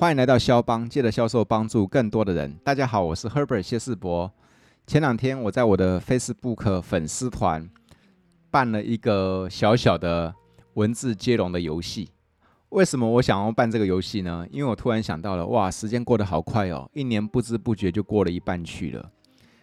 欢迎来到肖邦，借着销售帮助更多的人。大家好，我是 Herbert 谢世博。前两天我在我的 Facebook 粉丝团办了一个小小的文字接龙的游戏。为什么我想要办这个游戏呢？因为我突然想到了，哇，时间过得好快哦，一年不知不觉就过了一半去了。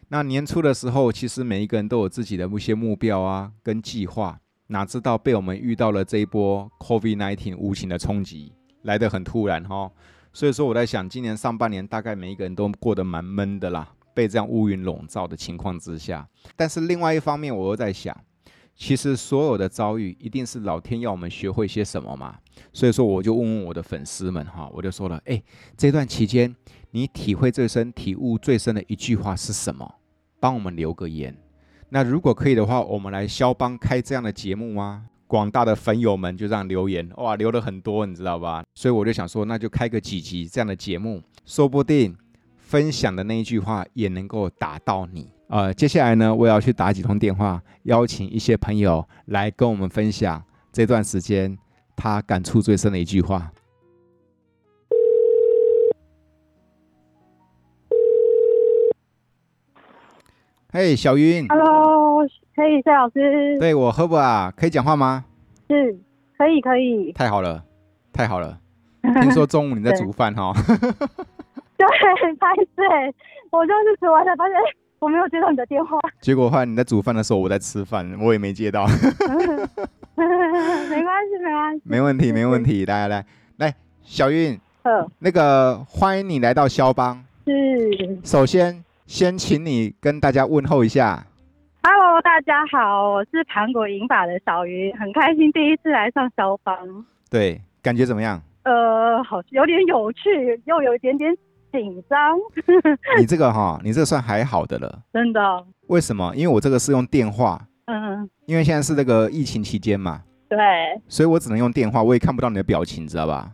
那年初的时候，其实每一个人都有自己的一些目标啊，跟计划。哪知道被我们遇到了这一波 COVID-19 无情的冲击，来得很突然哈。所以说我在想，今年上半年大概每一个人都过得蛮闷的啦，被这样乌云笼罩的情况之下。但是另外一方面，我又在想，其实所有的遭遇一定是老天要我们学会些什么嘛。所以说我就问问我的粉丝们哈，我就说了，诶，这段期间你体会最深、体悟最深的一句话是什么？帮我们留个言。那如果可以的话，我们来肖邦开这样的节目吗？广大的粉友们就这样留言，哇，留了很多，你知道吧？所以我就想说，那就开个几集这样的节目，说不定分享的那一句话也能够打到你。呃，接下来呢，我也要去打几通电话，邀请一些朋友来跟我们分享这段时间他感触最深的一句话。嘿小云。Hello。可以，谢老师。对，我喝不啊，可以讲话吗？是，可以，可以。太好了，太好了。听说中午你在煮饭哈？对，拍对，我就是煮完才发现，我没有接到你的电话。结果后来你在煮饭的时候，我在吃饭，我也没接到。没关系，没关系。没问题，没问题。来来来，小云。呵那个欢迎你来到肖邦。是。首先，先请你跟大家问候一下。Hello，大家好，我是盘古银法的小鱼，很开心第一次来上消防。对，感觉怎么样？呃，好，有点有趣，又有一点点紧张。你这个哈，你这个算还好的了。真的？为什么？因为我这个是用电话。嗯。因为现在是那个疫情期间嘛。对。所以我只能用电话，我也看不到你的表情，知道吧？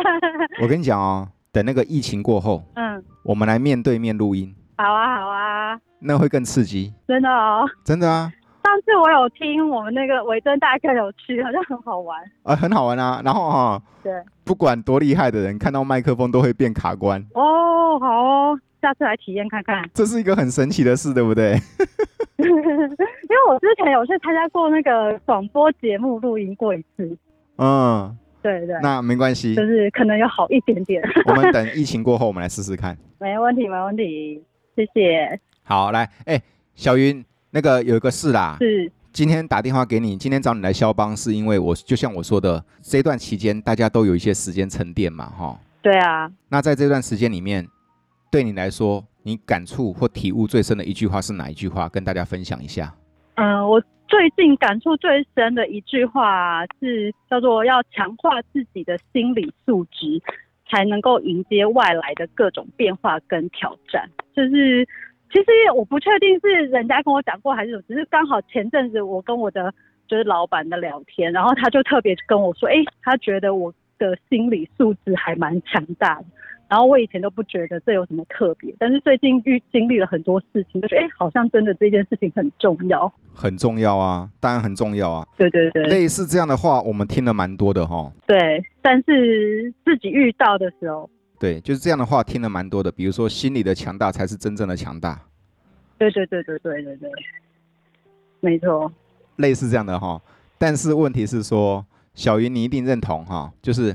我跟你讲哦，等那个疫情过后，嗯，我们来面对面录音。好啊，好啊。那会更刺激，真的哦，真的啊！上次我有听我们那个维珍大哥有去，好像很好玩啊，很好玩啊。然后哈、哦，对，不管多厉害的人，看到麦克风都会变卡关。哦，好哦，下次来体验看看。这是一个很神奇的事，对不对？因为我之前有去参加过那个广播节目录音过一次。嗯，对对，那没关系，就是可能有好一点点。我们等疫情过后，我们来试试看。没问题，没问题，谢谢。好，来，哎、欸，小云，那个有一个事啦，是今天打电话给你，今天找你来肖邦，是因为我就像我说的，这段期间大家都有一些时间沉淀嘛，哈。对啊。那在这段时间里面，对你来说，你感触或体悟最深的一句话是哪一句话？跟大家分享一下。嗯，我最近感触最深的一句话是叫做要强化自己的心理素质，才能够迎接外来的各种变化跟挑战，就是。其实我不确定是人家跟我讲过还是什么，只是刚好前阵子我跟我的就是老板的聊天，然后他就特别跟我说，哎，他觉得我的心理素质还蛮强大的。然后我以前都不觉得这有什么特别，但是最近遇经历了很多事情，就觉得哎，好像真的这件事情很重要。很重要啊，当然很重要啊。对对对，类似这样的话，我们听了蛮多的哈。对，但是自己遇到的时候。对，就是这样的话听了蛮多的，比如说心理的强大才是真正的强大。对对对对对对对，没错。类似这样的哈，但是问题是说，小云你一定认同哈，就是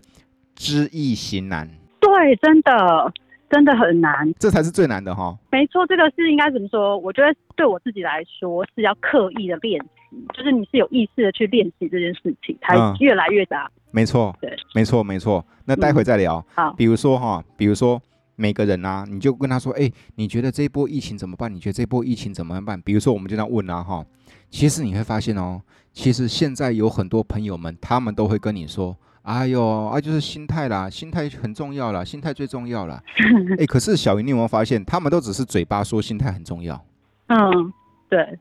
知易行难。对，真的真的很难，这才是最难的哈。没错，这个是应该怎么说？我觉得对我自己来说是要刻意的练习，就是你是有意识的去练习这件事情，才越来越大。嗯没错，对，没错，没错。那待会再聊。嗯、好，比如说哈，比如说每个人啊，你就跟他说，哎，你觉得这一波疫情怎么办？你觉得这一波疫情怎么办？比如说，我们就这样问啊，哈。其实你会发现哦，其实现在有很多朋友们，他们都会跟你说，哎呦，啊，就是心态啦，心态很重要啦，心态最重要啦。哎，可是小云，你有没有发现，他们都只是嘴巴说心态很重要？嗯，对，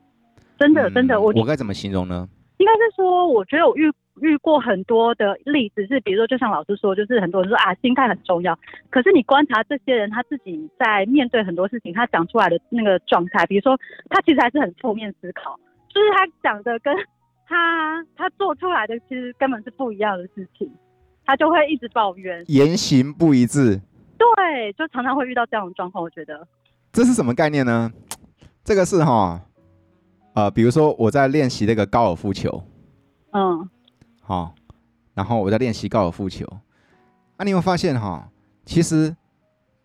真的，真的，嗯、我我该怎么形容呢？应该是说，我觉得我遇。遇过很多的例子，是比如说，就像老师说，就是很多人说啊，心态很重要。可是你观察这些人，他自己在面对很多事情，他讲出来的那个状态，比如说他其实还是很负面思考，就是他讲的跟他他做出来的其实根本是不一样的事情。他就会一直抱怨，言行不一致。对，就常常会遇到这样的状况。我觉得这是什么概念呢？这个是哈，呃，比如说我在练习那个高尔夫球，嗯，好，然后我在练习高尔夫球，啊，你有没有发现哈？其实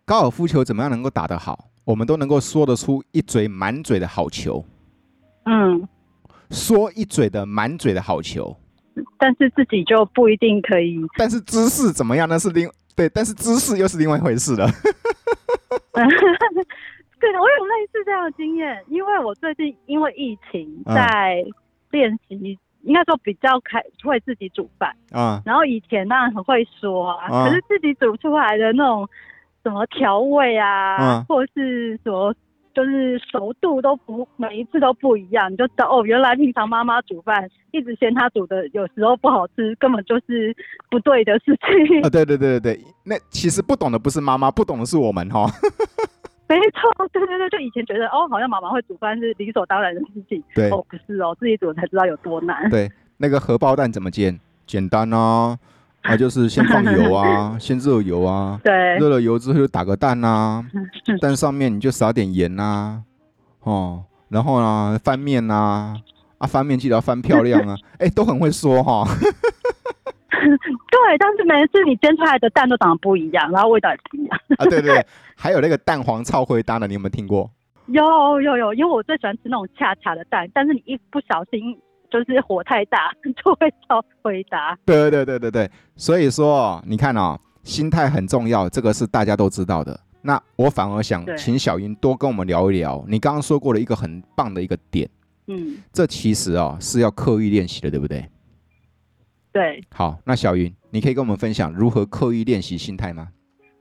高尔夫球怎么样能够打得好，我们都能够说得出一嘴满嘴的好球，嗯，说一嘴的满嘴的好球，但是自己就不一定可以。但是姿势怎么样？那是另对，但是姿势又是另外一回事了。对的，我有类似这样的经验，因为我最近因为疫情在练习，嗯、应该说比较开会自己煮饭啊。嗯、然后以前当然很会说啊，嗯、可是自己煮出来的那种什么调味啊，嗯、或者是什么就是熟度都不每一次都不一样，你就知道哦，原来平常妈妈煮饭一直嫌她煮的有时候不好吃，根本就是不对的事情。啊，对对对对对，那其实不懂的不是妈妈，不懂的是我们哈。没错，对对对，就以前觉得哦，好像妈妈会煮饭是理所当然的事情。对，哦，不是哦，自己煮才知道有多难。对，那个荷包蛋怎么煎？简单啊，啊，就是先放油啊，先热油啊。对，热了油之后就打个蛋啊，蛋上面你就撒点盐呐、啊，哦，然后呢翻面呐，啊翻面记得要翻漂亮啊，哎，都很会说哈。对，但是每次你煎出来的蛋都长得不一样，然后味道也不一样。啊，对对对，还有那个蛋黄炒灰搭的，你有没有听过？有有有，因为我最喜欢吃那种恰恰的蛋，但是你一不小心就是火太大，就会炒灰搭。对对对对对，所以说你看哦，心态很重要，这个是大家都知道的。那我反而想请小英多跟我们聊一聊，你刚刚说过了一个很棒的一个点，嗯，这其实哦是要刻意练习的，对不对？对，好，那小云，你可以跟我们分享如何刻意练习心态吗？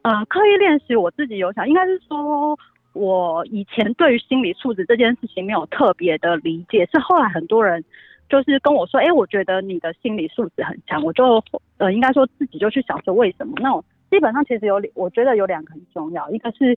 呃，刻意练习，我自己有想，应该是说，我以前对于心理素质这件事情没有特别的理解，是后来很多人就是跟我说，哎，我觉得你的心理素质很强，我就呃，应该说自己就去想说为什么？那我基本上其实有，我觉得有两个很重要，一个是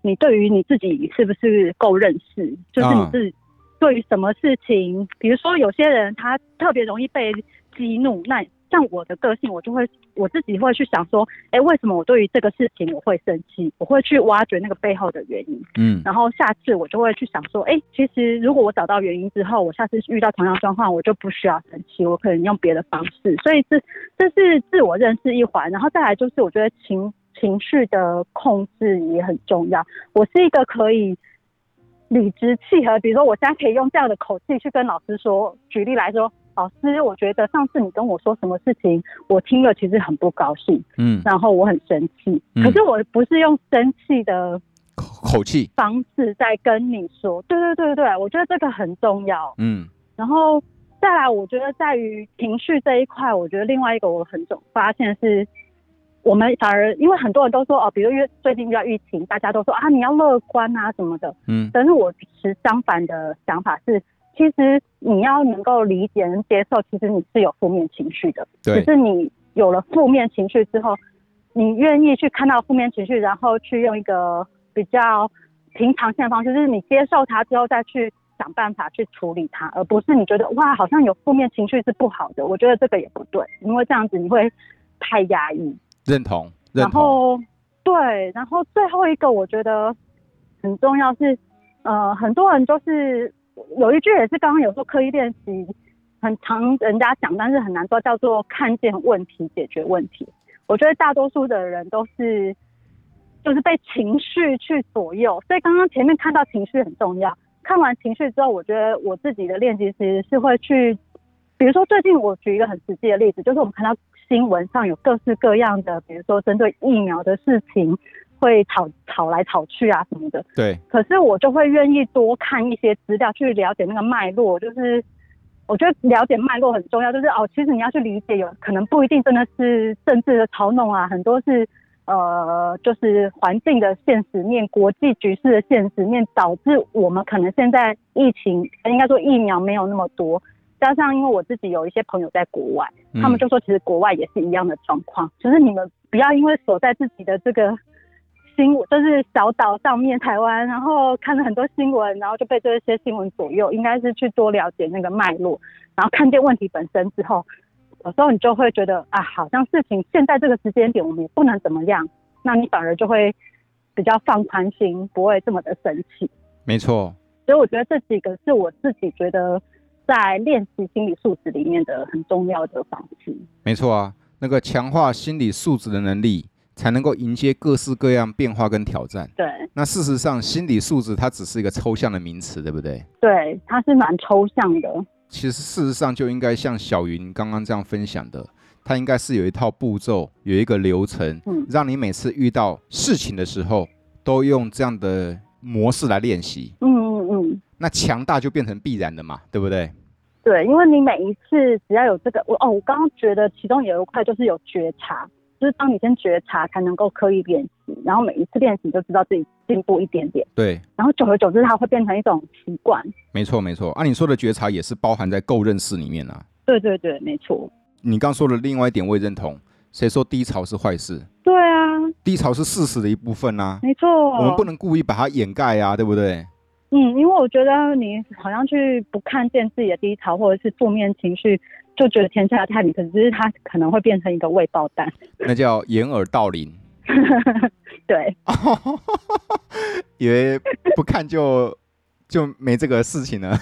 你对于你自己是不是够认识，就是你自己对于什么事情，比如说有些人他特别容易被。激怒，那像我的个性，我就会我自己会去想说，哎、欸，为什么我对于这个事情我会生气？我会去挖掘那个背后的原因。嗯，然后下次我就会去想说，哎、欸，其实如果我找到原因之后，我下次遇到同样状况，我就不需要生气，我可能用别的方式。所以这这是自我认识一环，然后再来就是我觉得情情绪的控制也很重要。我是一个可以理直气和，比如说我现在可以用这样的口气去跟老师说，举例来说。老师，我觉得上次你跟我说什么事情，我听了其实很不高兴，嗯，然后我很生气，嗯、可是我不是用生气的口气方式在跟你说，对对对对，我觉得这个很重要，嗯，然后再来，我觉得在于情绪这一块，我觉得另外一个我很总发现是，我们反而因为很多人都说哦，比如因为最近遇到疫情，大家都说啊你要乐观啊什么的，嗯，但是我持相反的想法是。其实你要能够理解、能接受，其实你是有负面情绪的。对。只是你有了负面情绪之后，你愿意去看到负面情绪，然后去用一个比较平常心的方式，就是你接受它之后，再去想办法去处理它，而不是你觉得哇，好像有负面情绪是不好的。我觉得这个也不对，因为这样子你会太压抑。认同。认同。然后对，然后最后一个我觉得很重要是，呃，很多人都是。有一句也是刚刚有说刻意练习，很常人家讲，但是很难做，叫做看见问题解决问题。我觉得大多数的人都是，就是被情绪去左右。所以刚刚前面看到情绪很重要，看完情绪之后，我觉得我自己的练习其实是会去，比如说最近我举一个很实际的例子，就是我们看到新闻上有各式各样的，比如说针对疫苗的事情。会吵吵来吵去啊什么的，对。可是我就会愿意多看一些资料，去了解那个脉络。就是我觉得了解脉络很重要。就是哦，其实你要去理解，有可能不一定真的是政治的操弄啊，很多是呃，就是环境的现实面、国际局势的现实面，导致我们可能现在疫情，应该说疫苗没有那么多。加上因为我自己有一些朋友在国外，他们就说其实国外也是一样的状况。就是你们不要因为锁在自己的这个。新闻就是小岛上面台湾，然后看了很多新闻，然后就被这些新闻左右。应该是去多了解那个脉络，然后看见问题本身之后，有时候你就会觉得啊，好像事情现在这个时间点我们也不能怎么样，那你反而就会比较放宽心，不会这么的生气。没错，所以我觉得这几个是我自己觉得在练习心理素质里面的很重要的方式。没错啊，那个强化心理素质的能力，才能够迎接各式各样变化跟挑战。对，那事实上，心理素质它只是一个抽象的名词，对不对？对，它是蛮抽象的。其实事实上就应该像小云刚刚这样分享的，它应该是有一套步骤，有一个流程，嗯，让你每次遇到事情的时候，都用这样的模式来练习。嗯嗯嗯。那强大就变成必然的嘛，对不对？对，因为你每一次只要有这个，我哦，我刚刚觉得其中有一块就是有觉察。就是当你先觉察，才能够刻意练习，然后每一次练习就知道自己进步一点点。对，然后久而久之，它会变成一种习惯。没错，没错。按、啊、你说的觉察也是包含在够认识里面啊。对对对，没错。你刚说的另外一点我也认同。谁说低潮是坏事？对啊，低潮是事实的一部分啊。没错，我们不能故意把它掩盖啊，对不对？嗯，因为我觉得你好像去不看见自己的低潮或者是负面情绪。就觉得天下太平，可是它可能会变成一个未爆弹，那叫掩耳盗铃。对，以为不看就就没这个事情了。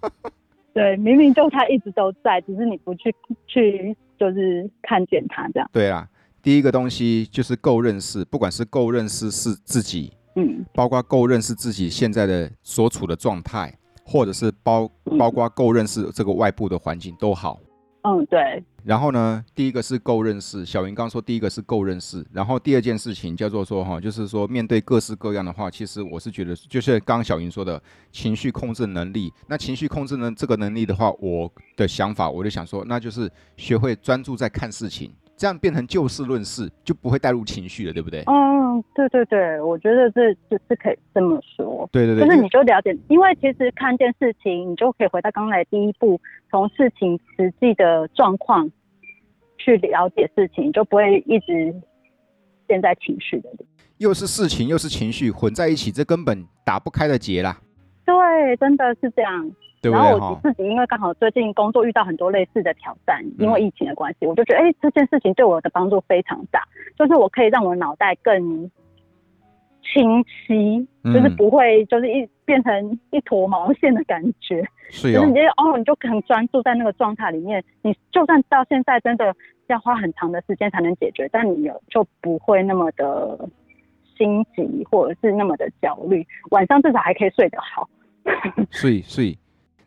对，明明就它一直都在，只是你不去去就是看见它这样。对啊，第一个东西就是够认识，不管是够认识是自己，嗯，包括够认识自己现在的所处的状态。或者是包包括够认识这个外部的环境都好，嗯，对。然后呢，第一个是够认识，小云刚说第一个是够认识，然后第二件事情叫做说哈，就是说面对各式各样的话，其实我是觉得，就是刚刚小云说的情绪控制能力。那情绪控制呢这个能力的话，我的想法我就想说，那就是学会专注在看事情。这样变成就事论事，就不会带入情绪了，对不对？嗯，对对对，我觉得这就是可以这么说。对对对，就是你就了解，因为其实看见事情，你就可以回到刚才第一步，从事情实际的状况去了解事情，就不会一直陷在情绪的里。又是事情又是情绪混在一起，这根本打不开的结啦。对，真的是这样。然后我自己因为刚好最近工作遇到很多类似的挑战，因为疫情的关系，我就觉得哎，这件事情对我的帮助非常大，就是我可以让我脑袋更清晰，就是不会就是一变成一坨毛线的感觉，是就是你就哦，你就很专注在那个状态里面，你就算到现在真的要花很长的时间才能解决，但你有就不会那么的心急或者是那么的焦虑，晚上至少还可以睡得好，睡睡。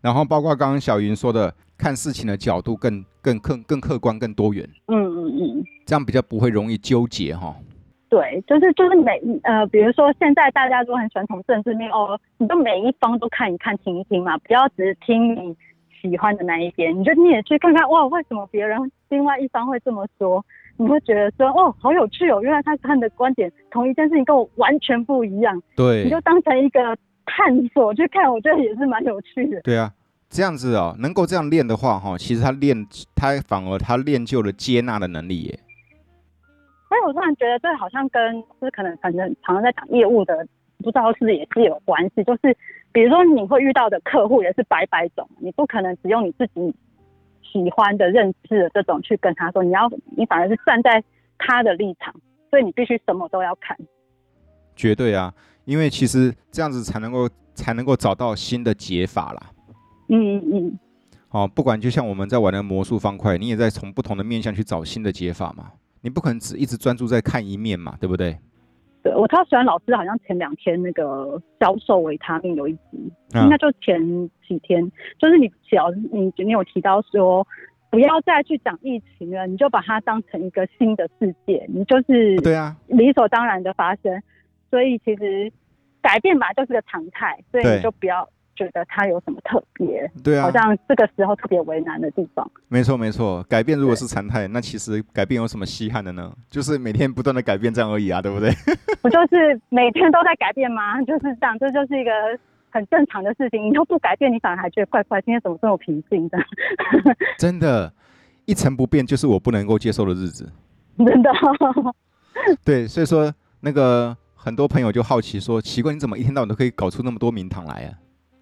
然后包括刚刚小云说的，看事情的角度更更更更客观、更多元。嗯嗯嗯，这样比较不会容易纠结哈。对，就是就是每呃，比如说现在大家都很喜欢从政治面哦，你就每一方都看一看、听一听嘛，不要只听你喜欢的那一边，你就你也去看看哇，为什么别人另外一方会这么说？你会觉得说哦，好有趣哦，原来他看的观点同一件事情跟我完全不一样。对，你就当成一个。探索去看，我觉得也是蛮有趣的。对啊，这样子哦，能够这样练的话，哈，其实他练，他反而他练就了接纳的能力耶。所以我突然觉得，这好像跟就是可能反正常常在讲业务的，不知道是不是也是有关系。就是比如说你会遇到的客户也是百百种，你不可能只用你自己喜欢的认识的这种去跟他说，你要你反而是站在他的立场，所以你必须什么都要看。绝对啊。因为其实这样子才能够才能够找到新的解法啦。嗯嗯嗯。好，不管就像我们在玩的魔术方块，你也在从不同的面向去找新的解法嘛。你不可能只一直专注在看一面嘛，对不对？对，我超喜欢老师，好像前两天那个销售维他命有一集，应该就前几天，就是你只要你你有提到说，不要再去讲疫情了，你就把它当成一个新的世界，你就是对啊，理所当然的发生。所以其实改变吧就是个常态，所以你就不要觉得它有什么特别，对啊，好像这个时候特别为难的地方。没错没错，改变如果是常态，那其实改变有什么稀罕的呢？就是每天不断的改变这样而已啊，对不对？不就是每天都在改变吗？就是这样，这就是一个很正常的事情。你都不改变，你反而还觉得怪怪，今天怎么这么平静的？真的，一成不变就是我不能够接受的日子。真的。对，所以说那个。很多朋友就好奇说：“奇怪，你怎么一天到晚都可以搞出那么多名堂来啊？”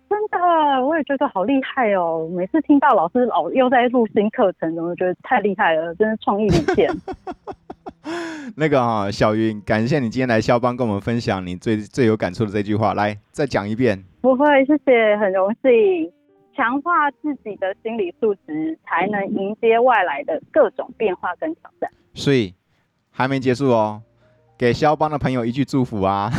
真的，我也也觉得好厉害哦！每次听到老师老又在录新课程，我觉得太厉害了，真是创意无限。那个哈、哦，小云，感谢你今天来肖邦跟我们分享你最最有感触的这句话，来再讲一遍。不会，谢谢，很荣幸。强化自己的心理素质，才能迎接外来的各种变化跟挑战。所以还没结束哦，给肖邦的朋友一句祝福啊！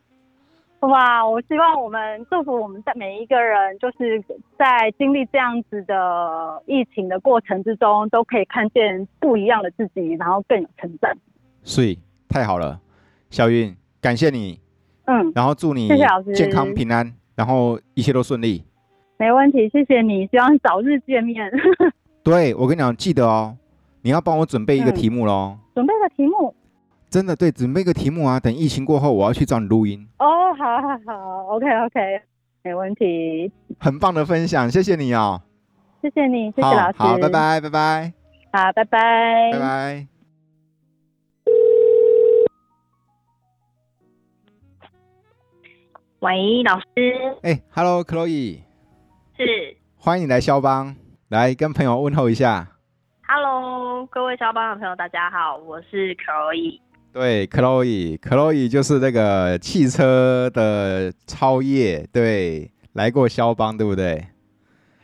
哇，我希望我们祝福我们在每一个人，就是在经历这样子的疫情的过程之中，都可以看见不一样的自己，然后更有成长。所以太好了，小云，感谢你。嗯，然后祝你健康平安，然后一切都顺利。没问题，谢谢你，希望早日见面。对，我跟你讲，记得哦，你要帮我准备一个题目喽。嗯，准备个题目。真的对，准备个题目啊！等疫情过后，我要去找你录音。哦，好好好，OK OK，没问题。很棒的分享，谢谢你哦。谢谢你，谢谢老师。好，拜拜，拜拜。好，拜拜，拜拜。喂，老师。哎，Hello，Chloe。是。欢迎你来肖邦，来跟朋友问候一下。Hello，各位肖邦的朋友，大家好，我是 Chloe。对，Chloe，Chloe 就是那个汽车的超越，对，来过肖邦，对不对？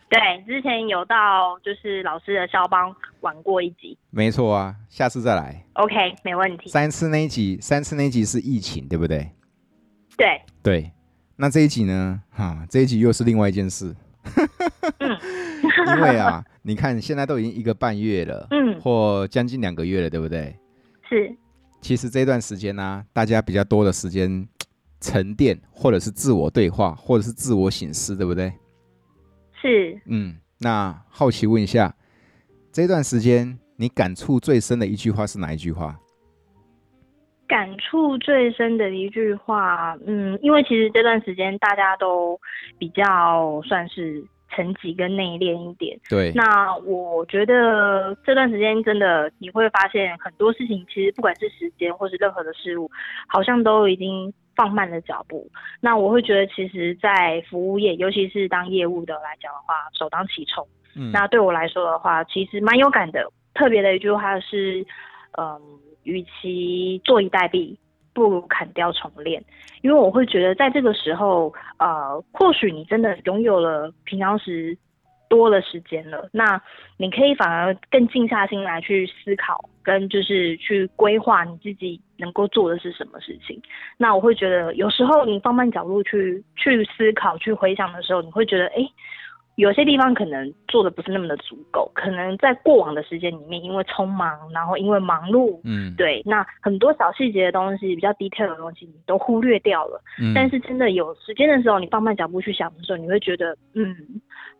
对，之前有到就是老师的肖邦玩过一集。没错啊，下次再来。OK，没问题。三次那一集，三次那一集是疫情，对不对？对。对，那这一集呢？哈，这一集又是另外一件事。嗯。因为啊，你看现在都已经一个半月了，嗯，或将近两个月了，对不对？是。其实这段时间呢、啊，大家比较多的时间 沉淀，或者是自我对话，或者是自我省思，对不对？是。嗯，那好奇问一下，这段时间你感触最深的一句话是哪一句话？感触最深的一句话，嗯，因为其实这段时间大家都比较算是。沉寂跟内敛一点，对。那我觉得这段时间真的你会发现很多事情，其实不管是时间或是任何的事物，好像都已经放慢了脚步。那我会觉得，其实，在服务业，尤其是当业务的来讲的话，首当其冲。嗯。那对我来说的话，其实蛮有感的。特别的一句话是，嗯，与其坐以待毙。不如砍掉重练，因为我会觉得在这个时候，呃，或许你真的拥有了平常时多的时间了，那你可以反而更静下心来去思考，跟就是去规划你自己能够做的是什么事情。那我会觉得有时候你放慢角度去去思考、去回想的时候，你会觉得，哎。有些地方可能做的不是那么的足够，可能在过往的时间里面，因为匆忙，然后因为忙碌，嗯，对，那很多小细节的东西，比较 detail 的东西，你都忽略掉了。嗯，但是真的有时间的时候，你放慢脚步去想的时候，你会觉得，嗯，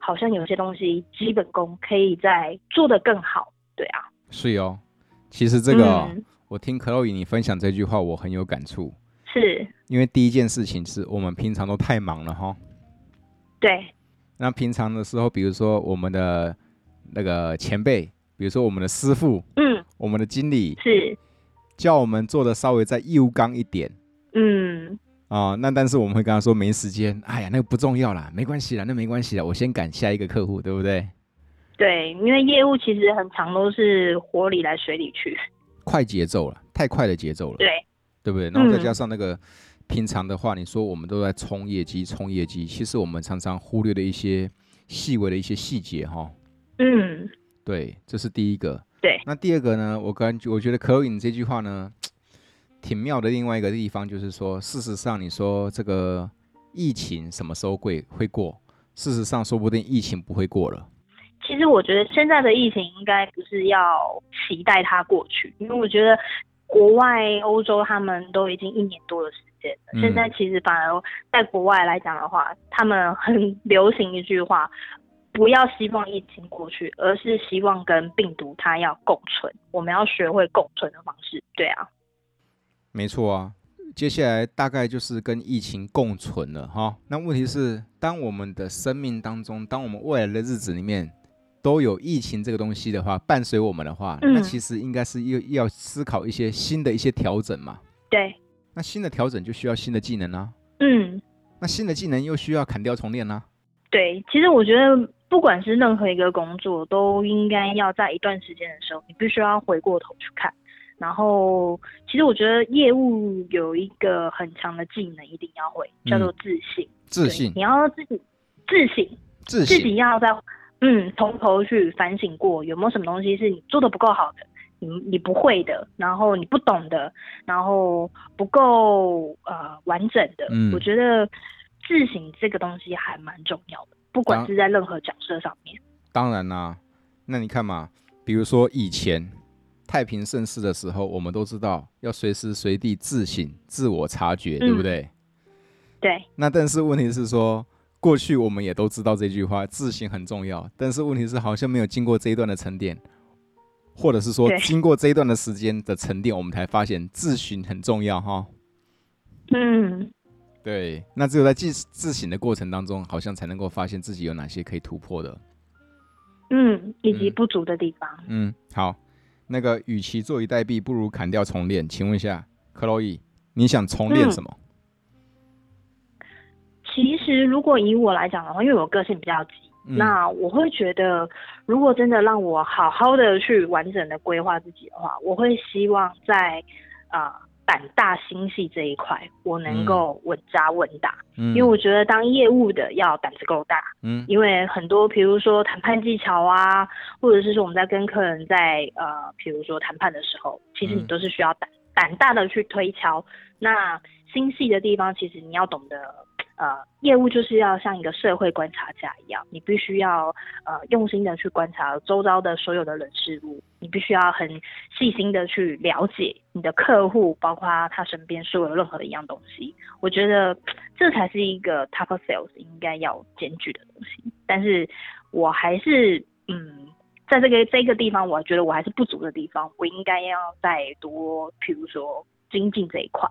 好像有些东西基本功可以再做得更好。对啊，是哦。其实这个、哦嗯，我听 Chloe 你分享这句话，我很有感触。是，因为第一件事情是我们平常都太忙了哈。对。那平常的时候，比如说我们的那个前辈，比如说我们的师傅，嗯，我们的经理是叫我们做的稍微再优刚一点，嗯，啊、呃，那但是我们会跟他说没时间，哎呀，那个不重要啦，没关系啦，那没关系啦，我先赶下一个客户，对不对？对，因为业务其实很长都是火里来水里去，快节奏了，太快的节奏了，对，对不对？然后再加上那个。嗯平常的话，你说我们都在冲业绩，冲业绩，其实我们常常忽略了一些细微的一些细节，哈。嗯，对，这是第一个。对，那第二个呢？我感觉我觉得可以，你这句话呢，挺妙的。另外一个地方就是说，事实上，你说这个疫情什么时候会会过？事实上，说不定疫情不会过了。其实我觉得现在的疫情应该不是要期待它过去，因为我觉得国外欧洲他们都已经一年多了。现在其实反而在国外来讲的话，他们很 流行一句话：不要希望疫情过去，而是希望跟病毒它要共存。我们要学会共存的方式。对啊，没错啊。接下来大概就是跟疫情共存了哈。那问题是，当我们的生命当中，当我们未来的日子里面都有疫情这个东西的话，伴随我们的话，那其实应该是要要思考一些新的一些调整嘛。对。那新的调整就需要新的技能啊。嗯，那新的技能又需要砍掉重练啊。对，其实我觉得不管是任何一个工作，都应该要在一段时间的时候，你必须要回过头去看。然后，其实我觉得业务有一个很强的技能，一定要会，叫做自信。嗯、自信，你要自己自省，自己要在嗯从头去反省过，有没有什么东西是你做的不够好的，你你不会的，然后你不懂的，然后不够呃完整的。嗯，我觉得自省这个东西还蛮重要的，不管是在任何角色上面。当然啦、啊，那你看嘛，比如说以前。太平盛世的时候，我们都知道要随时随地自省、自我察觉，对不对？嗯、对。那但是问题是说，过去我们也都知道这句话，自省很重要。但是问题是，好像没有经过这一段的沉淀，或者是说，经过这一段的时间的沉淀，我们才发现自省很重要，哈。嗯。对。那只有在自自省的过程当中，好像才能够发现自己有哪些可以突破的。嗯，以及不足的地方。嗯，嗯好。那个，与其坐以待毙，不如砍掉重练。请问一下，克洛伊，你想重练什么？嗯，其实，如果以我来讲的话，因为我个性比较急，嗯，那我会觉得，如果真的让我好好的去完整的规划自己的话，我会希望在啊。呃胆大心细这一块，我能够稳扎稳打，嗯，因为我觉得当业务的要胆子够大，嗯，因为很多，比如说谈判技巧啊，或者是说我们在跟客人在呃，比如说谈判的时候，其实你都是需要胆胆大的去推敲，那心细的地方，其实你要懂得。呃，业务就是要像一个社会观察家一样，你必须要呃用心的去观察周遭的所有的人事物，你必须要很细心的去了解你的客户，包括他身边所有任何的一样东西。我觉得这才是一个 top sales 应该要兼具的东西。但是我还是嗯，在这个这个地方，我觉得我还是不足的地方，我应该要再多，譬如说精进这一块。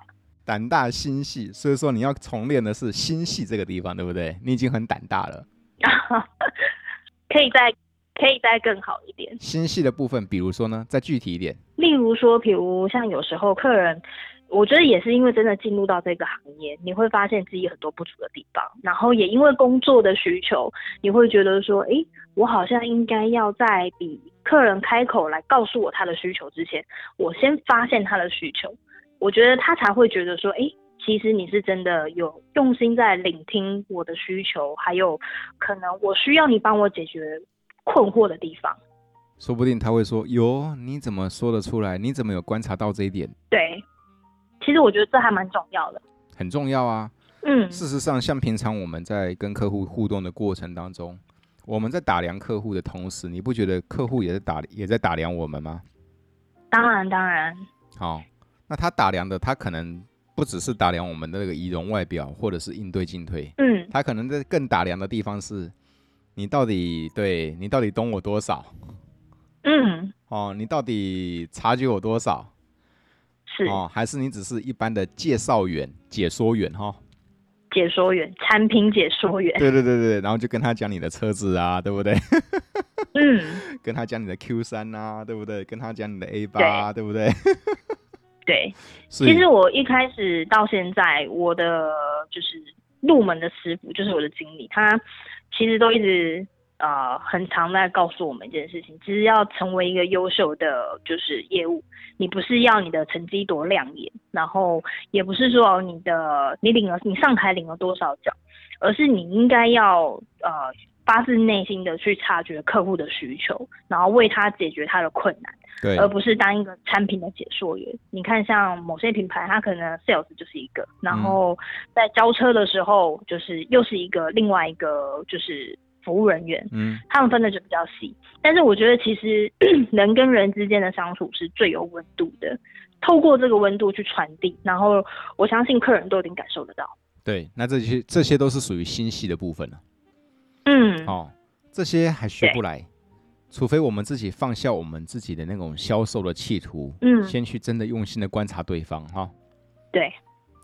胆大心细，所以说你要重练的是心细这个地方，对不对？你已经很胆大了，可以再可以再更好一点。心细的部分，比如说呢，再具体一点。例如说，比如像有时候客人，我觉得也是因为真的进入到这个行业，你会发现自己很多不足的地方，然后也因为工作的需求，你会觉得说，哎，我好像应该要在比客人开口来告诉我他的需求之前，我先发现他的需求。我觉得他才会觉得说，哎，其实你是真的有用心在聆听我的需求，还有可能我需要你帮我解决困惑的地方。说不定他会说，哟，你怎么说得出来？你怎么有观察到这一点？对，其实我觉得这还蛮重要的。很重要啊。嗯。事实上，像平常我们在跟客户互动的过程当中，我们在打量客户的同时，你不觉得客户也在打也在打量我们吗？当然，当然。好。那他打量的，他可能不只是打量我们的那个仪容外表，或者是应对进退。嗯，他可能在更打量的地方是，你到底对你到底懂我多少？嗯，哦，你到底察觉我多少？是哦，还是你只是一般的介绍员、解说员哈？解说员，产品解说员。对对对对，然后就跟他讲你的车子啊，对不对？嗯，跟他讲你的 Q 三啊，对不对？跟他讲你的 A 八啊，对不对？对，其实我一开始到现在，我的就是入门的师傅，就是我的经理，他其实都一直呃很常在告诉我们一件事情，其实要成为一个优秀的就是业务，你不是要你的成绩多亮眼，然后也不是说你的你领了你上台领了多少奖，而是你应该要呃发自内心的去察觉客户的需求，然后为他解决他的困难。对，而不是当一个产品的解说员。你看，像某些品牌，它可能 sales 就是一个，然后在交车的时候，就是又是一个另外一个就是服务人员。嗯，他们分的就比较细。但是我觉得，其实 人跟人之间的相处是最有温度的。透过这个温度去传递，然后我相信客人都已经感受得到。对，那这些这些都是属于心细的部分了。嗯，哦，这些还学不来。除非我们自己放下我们自己的那种销售的企图，嗯，先去真的用心的观察对方哈。对，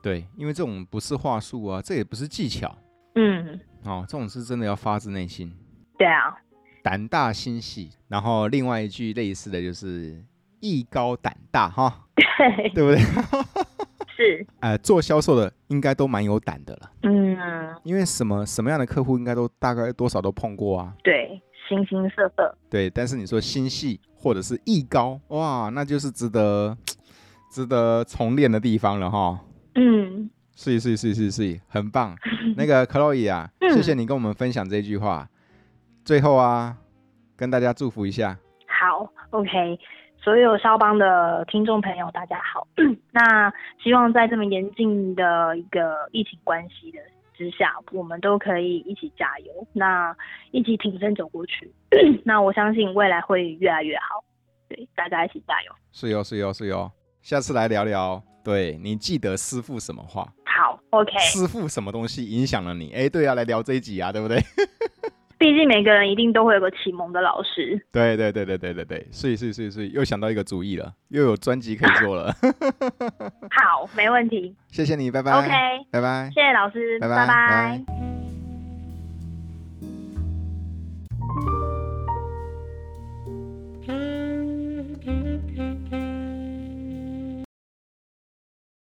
对，因为这种不是话术啊，这也不是技巧，嗯，哦，这种是真的要发自内心。对啊，胆大心细，然后另外一句类似的就是艺高胆大哈，对，对不对？是，呃，做销售的应该都蛮有胆的了。嗯，因为什么什么样的客户应该都大概多少都碰过啊。对，形形色色。对，但是你说心细或者是艺高，哇，那就是值得值得重练的地方了哈。嗯，是是是是是，很棒。那个 Chloe 啊，嗯、谢谢你跟我们分享这句话。最后啊，跟大家祝福一下。好，OK。所有肖邦的听众朋友，大家好。那希望在这么严峻的一个疫情关系的之下，我们都可以一起加油，那一起挺身走过去。那我相信未来会越来越好。对，大家一起加油。是哟，是哟，是哟。下次来聊聊。对，你记得师傅什么话？好，OK。师傅什么东西影响了你？哎，对啊，来聊这一集啊，对不对？毕竟每个人一定都会有个启蒙的老师。对对对对对对对，所以所以所以所以又想到一个主意了，又有专辑可以做了。好，没问题。谢谢你，拜拜。OK，拜拜。谢谢老师，拜拜。拜拜。